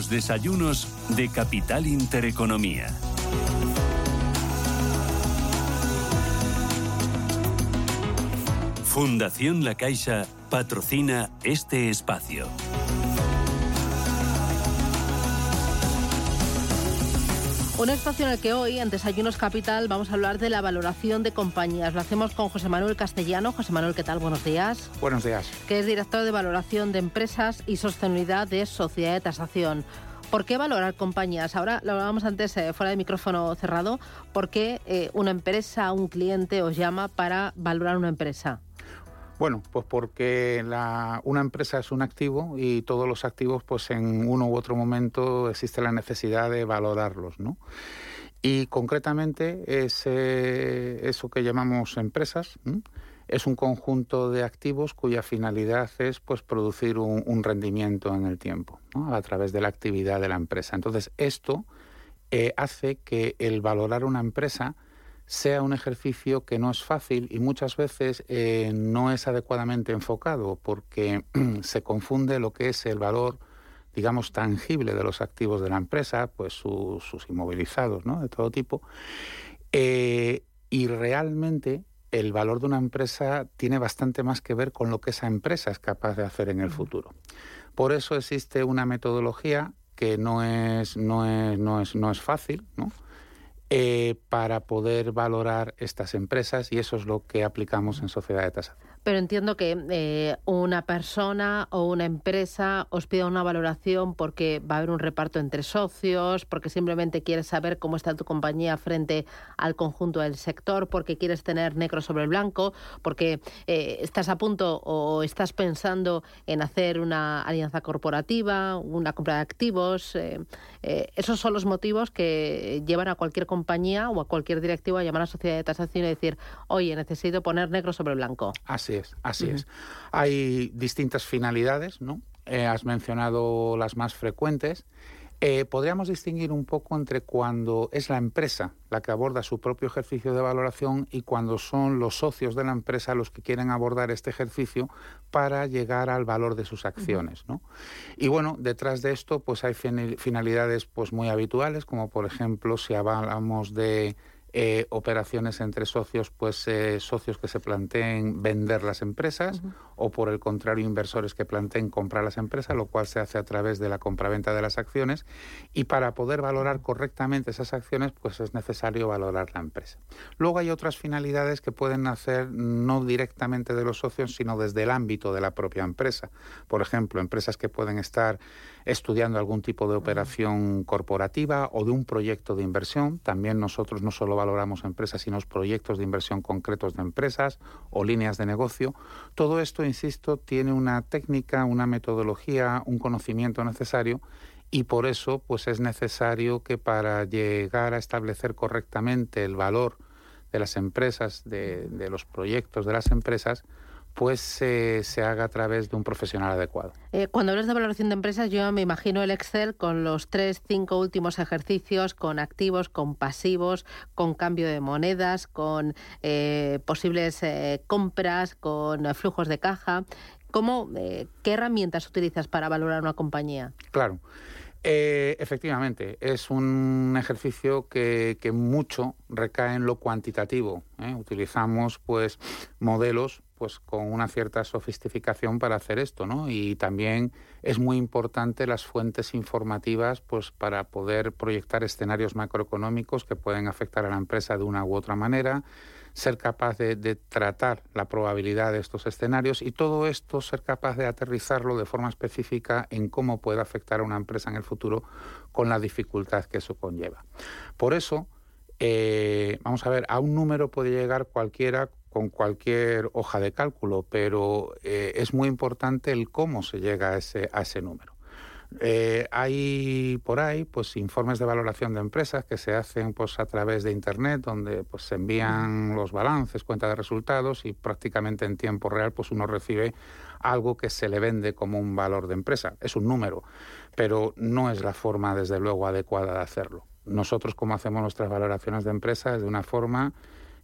Los desayunos de Capital Intereconomía. Fundación La Caixa patrocina este espacio. Un espacio en el que hoy, en Desayunos Capital, vamos a hablar de la valoración de compañías. Lo hacemos con José Manuel Castellano. José Manuel, ¿qué tal? Buenos días. Buenos días. Que es director de valoración de empresas y sostenibilidad de Sociedad de Tasación. ¿Por qué valorar compañías? Ahora lo hablábamos antes eh, fuera de micrófono cerrado. ¿Por qué eh, una empresa, un cliente os llama para valorar una empresa? Bueno, pues porque una empresa es un activo y todos los activos, pues en uno u otro momento existe la necesidad de valorarlos, ¿no? Y concretamente eso que llamamos empresas es un conjunto de activos cuya finalidad es pues producir un, rendimiento en el tiempo a través de la actividad de la empresa. Entonces esto eh, hace que el valorar una empresa sea un ejercicio que no es fácil y muchas veces eh, no es adecuadamente enfocado porque se confunde lo que es el valor digamos tangible de los activos de la empresa, pues sus inmovilizados, ¿no? De todo tipo. Eh, y realmente el valor de una empresa tiene bastante más que ver con lo que esa empresa es capaz de hacer en el futuro. Por eso existe una metodología que no es, no es, no es, no es fácil, ¿no? Eh, para poder valorar estas empresas y eso es lo que aplicamos en Sociedad de Tasación pero entiendo que eh, una persona o una empresa os pida una valoración porque va a haber un reparto entre socios, porque simplemente quieres saber cómo está tu compañía frente al conjunto del sector, porque quieres tener negro sobre blanco, porque eh, estás a punto o estás pensando en hacer una alianza corporativa, una compra de activos. Eh, esos son los motivos que llevan a cualquier compañía o a cualquier directivo a llamar a la sociedad de tasación y decir, oye, necesito poner negro sobre blanco. Así Así es, así es. Hay distintas finalidades, ¿no? Eh, has mencionado las más frecuentes. Eh, podríamos distinguir un poco entre cuando es la empresa la que aborda su propio ejercicio de valoración y cuando son los socios de la empresa los que quieren abordar este ejercicio para llegar al valor de sus acciones. ¿no? Y bueno, detrás de esto pues hay finalidades pues muy habituales, como por ejemplo si hablamos de eh, operaciones entre socios, pues eh, socios que se planteen vender las empresas o por el contrario inversores que planteen comprar las empresas, lo cual se hace a través de la compraventa de las acciones y para poder valorar correctamente esas acciones, pues es necesario valorar la empresa. Luego hay otras finalidades que pueden nacer no directamente de los socios, sino desde el ámbito de la propia empresa. Por ejemplo, empresas que pueden estar estudiando algún tipo de operación corporativa o de un proyecto de inversión. También nosotros no solo valoramos empresas, sino proyectos de inversión concretos de empresas o líneas de negocio. Todo esto, insisto, tiene una técnica, una metodología, un conocimiento necesario y por eso pues es necesario que para llegar a establecer correctamente el valor de las empresas, de, de los proyectos de las empresas, pues se haga a través de un profesional adecuado. Eh, cuando hablas de valoración de empresas, yo me imagino el Excel con los tres, cinco últimos ejercicios, con activos, con pasivos, con cambio de monedas, con eh, posibles eh, compras, con flujos de caja. ¿Cómo, ¿Qué herramientas utilizas para valorar una compañía? Claro. efectivamente, es un ejercicio que, que, mucho recae en lo cuantitativo. Utilizamos pues modelos pues con una cierta sofisticación para hacer esto, ¿no? Y también es muy importante las fuentes informativas, pues para poder proyectar escenarios macroeconómicos que pueden afectar a la empresa de una u otra manera, ser capaz de, tratar la probabilidad de estos escenarios y todo esto ser capaz de aterrizarlo de forma específica en cómo puede afectar a una empresa en el futuro con la dificultad que eso conlleva. Por eso, Eh, vamos a ver, a un número puede llegar cualquiera con cualquier hoja de cálculo, pero eh, es muy importante el cómo se llega a ese, a ese número. Eh, hay por ahí pues informes de valoración de empresas que se hacen pues a través de internet donde pues se envían los balances, cuenta de resultados y prácticamente en tiempo real pues uno recibe algo que se le vende como un valor de empresa. Es un número, pero no es la forma desde luego adecuada de hacerlo. Nosotros como hacemos nuestras valoraciones de empresas de una forma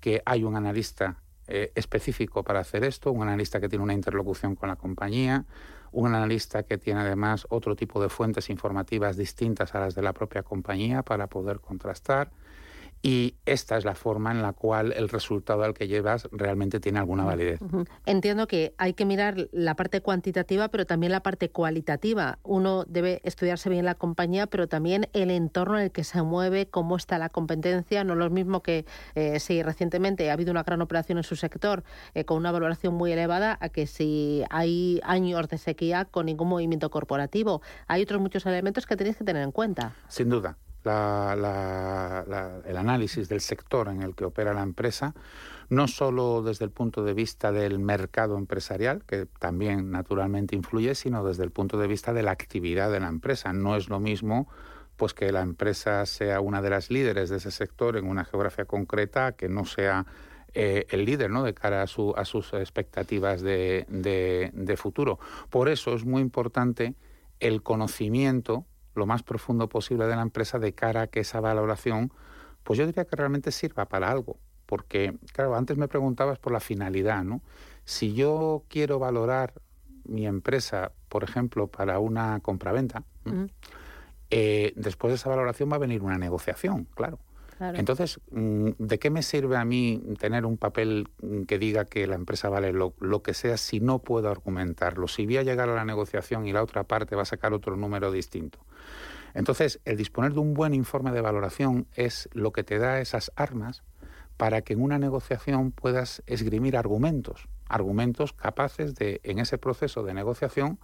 que hay un analista eh, específico para hacer esto, un analista que tiene una interlocución con la compañía, un analista que tiene además otro tipo de fuentes informativas distintas a las de la propia compañía para poder contrastar y esta es la forma en la cual el resultado al que llevas realmente tiene alguna validez. Entiendo que hay que mirar la parte cuantitativa, pero también la parte cualitativa. Uno debe estudiarse bien la compañía, pero también el entorno en el que se mueve, cómo está la competencia. No es lo mismo que eh, si recientemente ha habido una gran operación en su sector eh, con una valoración muy elevada, a que si hay años de sequía con ningún movimiento corporativo. Hay otros muchos elementos que tenéis que tener en cuenta. Sin duda el análisis del sector en el que opera la empresa, no solo desde el punto de vista del mercado empresarial, que también naturalmente influye, sino desde el punto de vista de la actividad de la empresa. No es lo mismo pues que la empresa sea una de las líderes de ese sector en una geografía concreta, que no sea eh, el líder ¿no? de cara a, su, a sus expectativas de, de futuro. Por eso es muy importante el conocimiento lo más profundo posible de la empresa de cara a que esa valoración, pues yo diría que realmente sirva para algo. Porque, claro, antes me preguntabas por la finalidad, ¿no? Si yo quiero valorar mi empresa, por ejemplo, para una compraventa, eh, después de esa valoración va a venir una negociación, claro. Entonces, mm, ¿de qué me sirve a mí tener un papel que diga que la empresa vale lo, que sea si no puedo argumentarlo? Si voy a llegar a la negociación y la otra parte va a sacar otro número distinto. Entonces, el disponer de un buen informe de valoración es lo que te da esas armas para que en una negociación puedas esgrimir argumentos, argumentos capaces de, en ese proceso de negociación,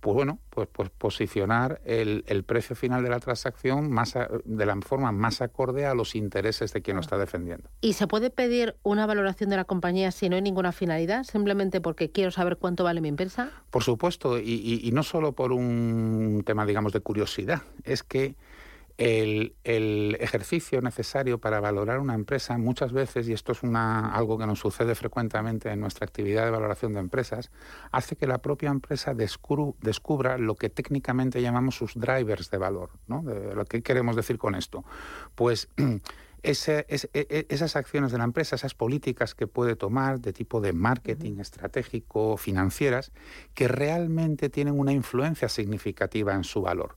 pues bueno, pues, pues posicionar el, precio final de la transacción más de la forma más acorde a los intereses de quien lo está defendiendo. ¿Y se puede pedir una valoración de la compañía si no hay ninguna finalidad, simplemente porque quiero saber cuánto vale mi empresa? Por supuesto, y, y no solo por un tema, digamos, de curiosidad, es que el, ejercicio necesario para valorar una empresa muchas veces, y esto es una, algo que nos sucede frecuentemente en nuestra actividad de valoración de empresas, hace que la propia empresa descubra lo que técnicamente llamamos sus drivers de valor. ¿no? lo que queremos decir con esto. Pues e, e, esas acciones de la empresa, esas políticas que puede tomar de tipo de marketing estratégico, financieras, que realmente tienen una influencia significativa en su valor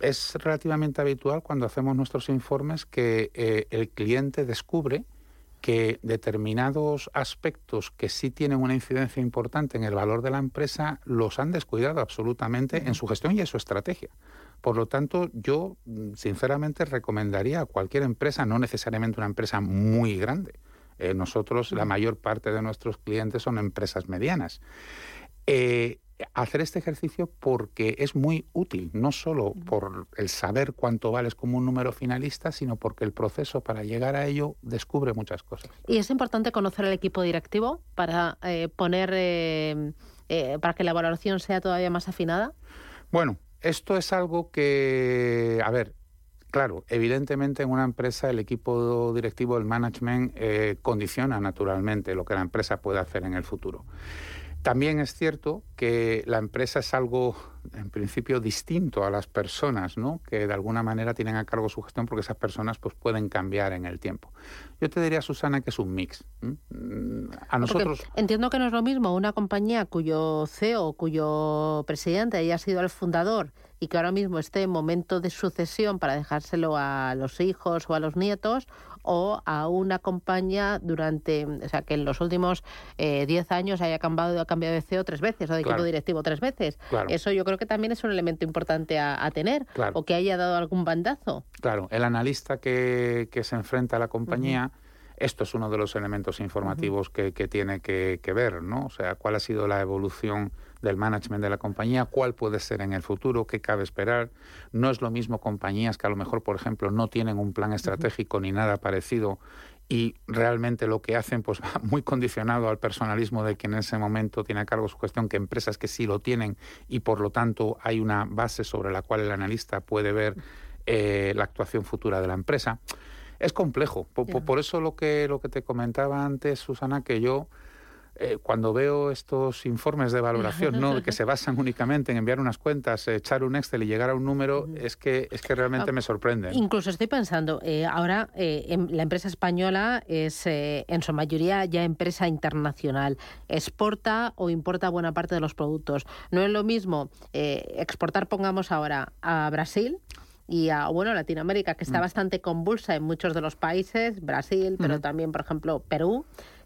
es relativamente habitual cuando hacemos nuestros informes que eh, el cliente descubre que determinados aspectos que sí tienen una incidencia importante en el valor de la empresa los han descuidado absolutamente en su gestión y en su estrategia. Por lo tanto, yo mm, sinceramente recomendaría a cualquier empresa, no necesariamente una empresa muy grande. Eh, nosotros, la mayor parte de nuestros clientes son empresas medianas. Eh, hacer este ejercicio porque es muy útil, no solo por el saber cuánto vales como un número finalista, sino porque el proceso para llegar a ello descubre muchas cosas. ¿Y es importante conocer al equipo directivo para eh, poner, eh, eh, para que la valoración sea todavía más afinada? Bueno, esto es algo que, a ver, Claro, evidentemente en una empresa el equipo directivo, el management, condiciona naturalmente lo que la empresa puede hacer en el futuro. También es cierto que la empresa es algo, en principio, distinto a las personas, ¿no? Que de alguna manera tienen a cargo su gestión porque esas personas pues, pueden cambiar en el tiempo. Yo te diría, Susana, que es un mix. A nosotros... entiendo que no es lo mismo una compañía cuyo CEO, cuyo presidente haya sido el fundador y que ahora mismo esté en momento de sucesión para dejárselo a los hijos o a los nietos, o a una compañía durante, o sea, que en los últimos 10 eh, años haya cambiado, cambiado de CEO tres veces o de equipo directivo tres veces. Eso yo creo que también es un elemento importante a, tener, o que haya dado algún bandazo. Claro, el analista que, se enfrenta a la compañía Esto es uno de los elementos informativos que, tiene que, que, ver, ¿no? O sea, cuál ha sido la evolución del management de la compañía, cuál puede ser en el futuro, qué cabe esperar. No es lo mismo compañías que a lo mejor, por ejemplo, no tienen un plan estratégico ni nada parecido y realmente lo que hacen pues va muy condicionado al personalismo de quien en ese momento tiene a cargo su gestión que empresas que sí lo tienen y por lo tanto hay una base sobre la cual el analista puede ver eh, la actuación futura de la empresa. Es complejo. por, eso lo que, lo que te comentaba antes, Susana, que yo eh, cuando veo estos informes de valoración, ¿no? que se basan únicamente en enviar unas cuentas, echar un Excel y llegar a un número, es que es que realmente ah, me sorprende. Incluso estoy pensando, eh, ahora eh, la empresa española es en su mayoría ya empresa internacional, exporta o importa buena parte de los productos. No es lo mismo exportar, pongamos ahora, a Brasil y a bueno Latinoamérica que está mm. bastante convulsa en muchos de los países Brasil pero también por ejemplo Perú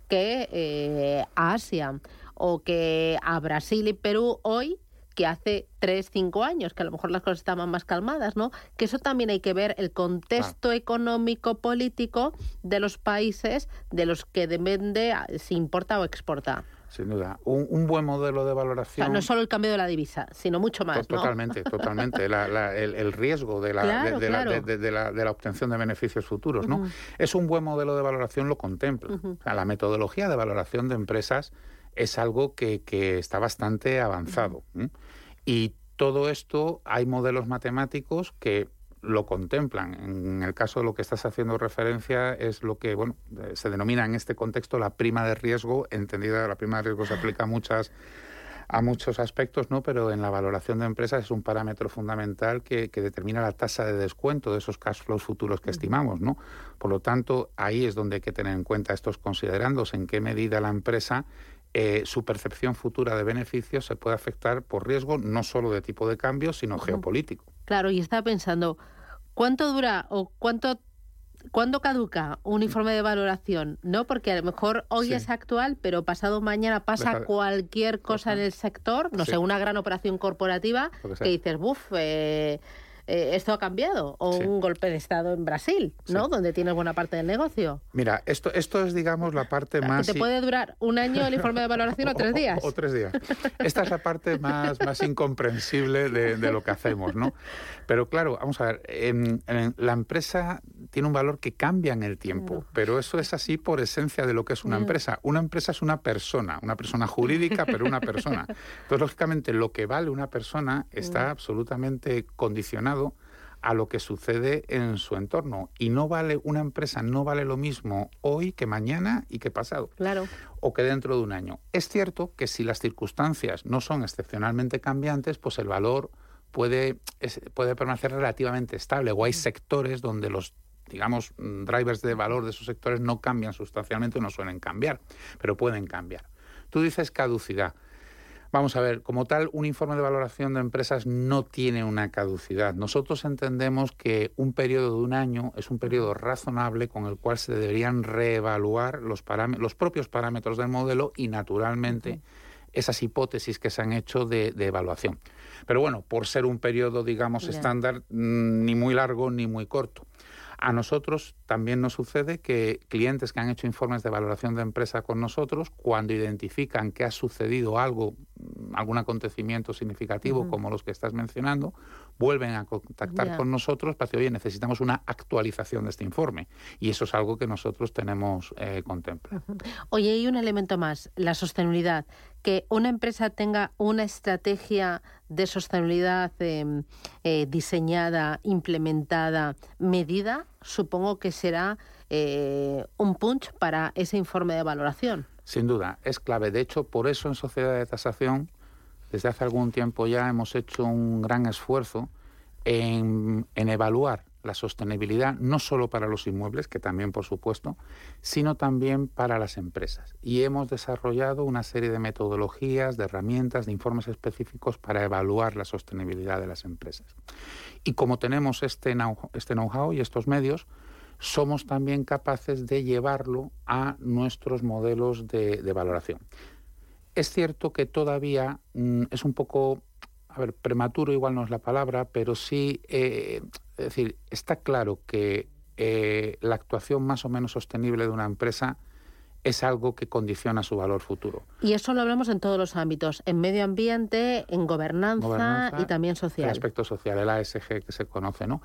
que eh, a Asia o que a Brasil y Perú hoy que hace tres, cinco años, que a lo mejor las cosas estaban más calmadas, ¿no? Que eso también hay que ver el contexto económico político de los países de los que depende si importa o exporta. Sin duda. Un, buen modelo de valoración. no es solo el cambio de la divisa, sino mucho más. Totalmente, totalmente. el, riesgo de la, de, la, obtención de beneficios futuros. ¿no? Es un buen modelo de valoración, lo contempla. la metodología de valoración de empresas es algo que, está bastante avanzado. Y todo esto, hay modelos matemáticos que lo contemplan. En el caso de lo que estás haciendo referencia es lo que bueno eh, se denomina en este contexto la prima de riesgo, entendida la prima de riesgo se aplica a muchas a muchos aspectos, ¿no? Pero en la valoración de empresas es un parámetro fundamental que, determina la tasa de descuento de esos cash flows futuros que estimamos, ¿no? Por lo tanto, ahí es donde hay que tener en cuenta estos considerandos, en qué medida la empresa eh, su percepción futura de beneficios se puede afectar por riesgo no solo de tipo de cambio, sino geopolítico. Claro, y estaba pensando, ¿cuánto dura o cuánto ¿Cuándo caduca un informe de valoración? No, porque a lo mejor hoy es actual, pero pasado mañana pasa cualquier cosa en el sector, no sé, una gran operación corporativa que dices, buf, eh, eh, esto ha cambiado, o un golpe de Estado en Brasil, ¿no? Donde tienes buena parte del negocio. Mira, esto, esto es, digamos, la parte más... te puede durar un año el informe de valoración o tres días. O, tres días. Esta es la parte más, más incomprensible de, lo que hacemos, ¿no? Pero claro, vamos a ver, en, la empresa tiene un valor que cambia en el tiempo, pero eso es así por esencia de lo que es una empresa. Una empresa es una persona, una persona jurídica, pero una persona. Entonces, lógicamente, lo que vale una persona está absolutamente condicionado a lo que sucede en su entorno. Y no vale, una empresa no vale lo mismo hoy que mañana y que pasado. Claro. O que dentro de un año. Es cierto que si las circunstancias no son excepcionalmente cambiantes, pues el valor puede, puede permanecer relativamente estable. O hay sectores donde los digamos, drivers de valor de esos sectores no cambian sustancialmente o no suelen cambiar, pero pueden cambiar. Tú dices caducidad. Vamos a ver, como tal, un informe de valoración de empresas no tiene una caducidad. Nosotros entendemos que un periodo de un año es un periodo razonable con el cual se deberían reevaluar los, los propios parámetros del modelo y, naturalmente, esas hipótesis que se han hecho de, evaluación. Pero bueno, por ser un periodo, digamos, estándar, mm, ni muy largo ni muy corto. A nosotros también nos sucede que clientes que han hecho informes de valoración de empresa con nosotros, cuando identifican que ha sucedido algo, mm, algún acontecimiento significativo como los que estás mencionando, vuelven a contactar con nosotros para decir, oye, necesitamos una actualización de este informe. Y eso es algo que nosotros tenemos eh, contemplado. Oye, hay un elemento más, la sostenibilidad. Que una empresa tenga una estrategia de sostenibilidad em, eh, diseñada, implementada, medida, supongo que será eh, un punch para ese informe de valoración. Sin duda, es clave. De hecho, por eso en Sociedad de Tasación desde hace algún tiempo ya hemos hecho un gran esfuerzo en, evaluar la sostenibilidad no solo para los inmuebles, que también por supuesto, sino también para las empresas. Y hemos desarrollado una serie de metodologías, de herramientas, de informes específicos para evaluar la sostenibilidad de las empresas. Y como tenemos este know-how este y estos medios, somos también capaces de llevarlo a nuestros modelos de valoración. Es cierto que todavía mm, es un poco, a ver, prematuro igual no es la palabra, pero sí, eh, es decir, está claro que eh, la actuación más o menos sostenible de una empresa es algo que condiciona su valor futuro. Y eso lo hablamos en todos los ámbitos, en medio ambiente, en gobernanza, y también social. El aspecto social, el ASG que se conoce, ¿no?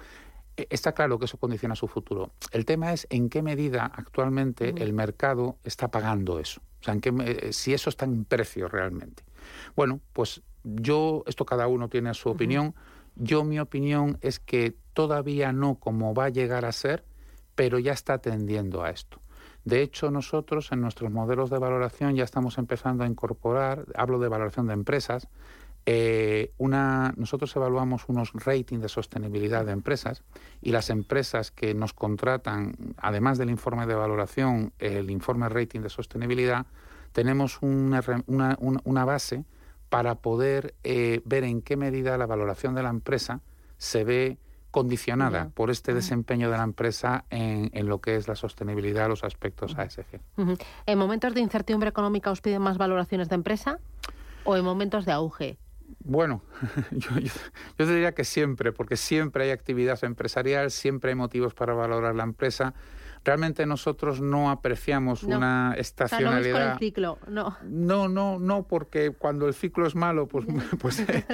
E, está claro que eso condiciona su futuro. El tema es en qué medida actualmente el mercado está pagando eso. O sea, en qué, eh, si eso está en precio realmente. Bueno, pues yo, esto cada uno tiene su opinión. Yo mi opinión es que todavía no como va a llegar a ser, pero ya está tendiendo a esto. De hecho, nosotros en nuestros modelos de valoración ya estamos empezando a incorporar, hablo de valoración de empresas, eh, una, nosotros evaluamos unos ratings de sostenibilidad de empresas y las empresas que nos contratan, además del informe de valoración, el informe rating de sostenibilidad, tenemos una, una, base para poder eh, ver en qué medida la valoración de la empresa se ve condicionada por este desempeño de la empresa en, en, lo que es la sostenibilidad, los aspectos ASG. ¿En momentos de incertidumbre económica os piden más valoraciones de empresa o en momentos de auge? Bueno, yo, yo, diría que siempre, porque siempre hay actividad empresarial, siempre hay motivos para valorar la empresa realmente nosotros no apreciamos una estacionalidad. no el ciclo, no. No, no, no, porque cuando el ciclo es malo, pues, pues eh,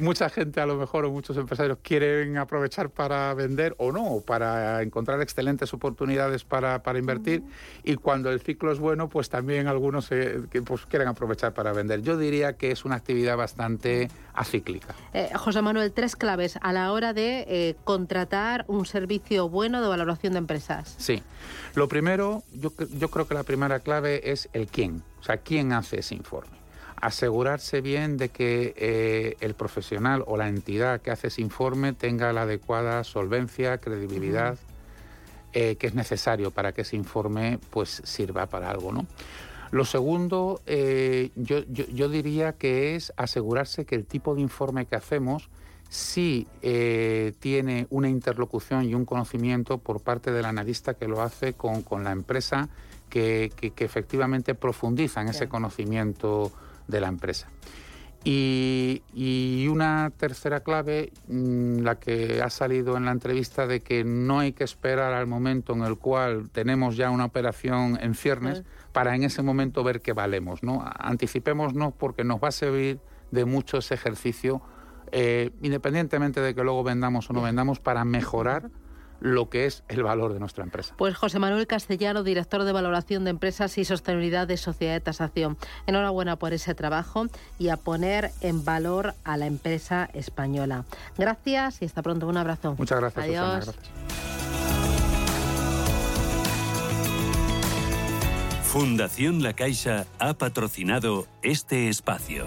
mucha gente a lo mejor o muchos empresarios quieren aprovechar para vender o no, para encontrar excelentes oportunidades para, para invertir. Y cuando el ciclo es bueno, pues también algunos pues, quieren aprovechar para vender. Yo diría que es una actividad bastante acíclica. Eh, José Manuel, tres claves a la hora de eh, contratar un servicio bueno de valoración de empresas. Sí. Lo primero, yo, yo creo que la primera clave es el quién, o sea, quién hace ese informe. Asegurarse bien de que eh, el profesional o la entidad que hace ese informe tenga la adecuada solvencia, credibilidad, eh, que es necesario para que ese informe pues sirva para algo, ¿no? Lo segundo, eh, yo, yo, diría que es asegurarse que el tipo de informe que hacemos sí eh, tiene una interlocución y un conocimiento por parte del analista que lo hace con, la empresa que, efectivamente profundiza en ese conocimiento de la empresa. Y, una tercera clave, mm, la que ha salido en la entrevista, de que no hay que esperar al momento en el cual tenemos ya una operación en ciernes para en ese momento ver qué valemos. ¿no? Anticipémonos porque nos va a servir de mucho ese ejercicio eh, independientemente de que luego vendamos o no vendamos, para mejorar lo que es el valor de nuestra empresa. Pues José Manuel Castellano, director de valoración de empresas y sostenibilidad de Sociedad de Tasación. Enhorabuena por ese trabajo y a poner en valor a la empresa española. Gracias y hasta pronto. Un abrazo. Muchas gracias. Adiós. Fundación La Caixa ha patrocinado este espacio.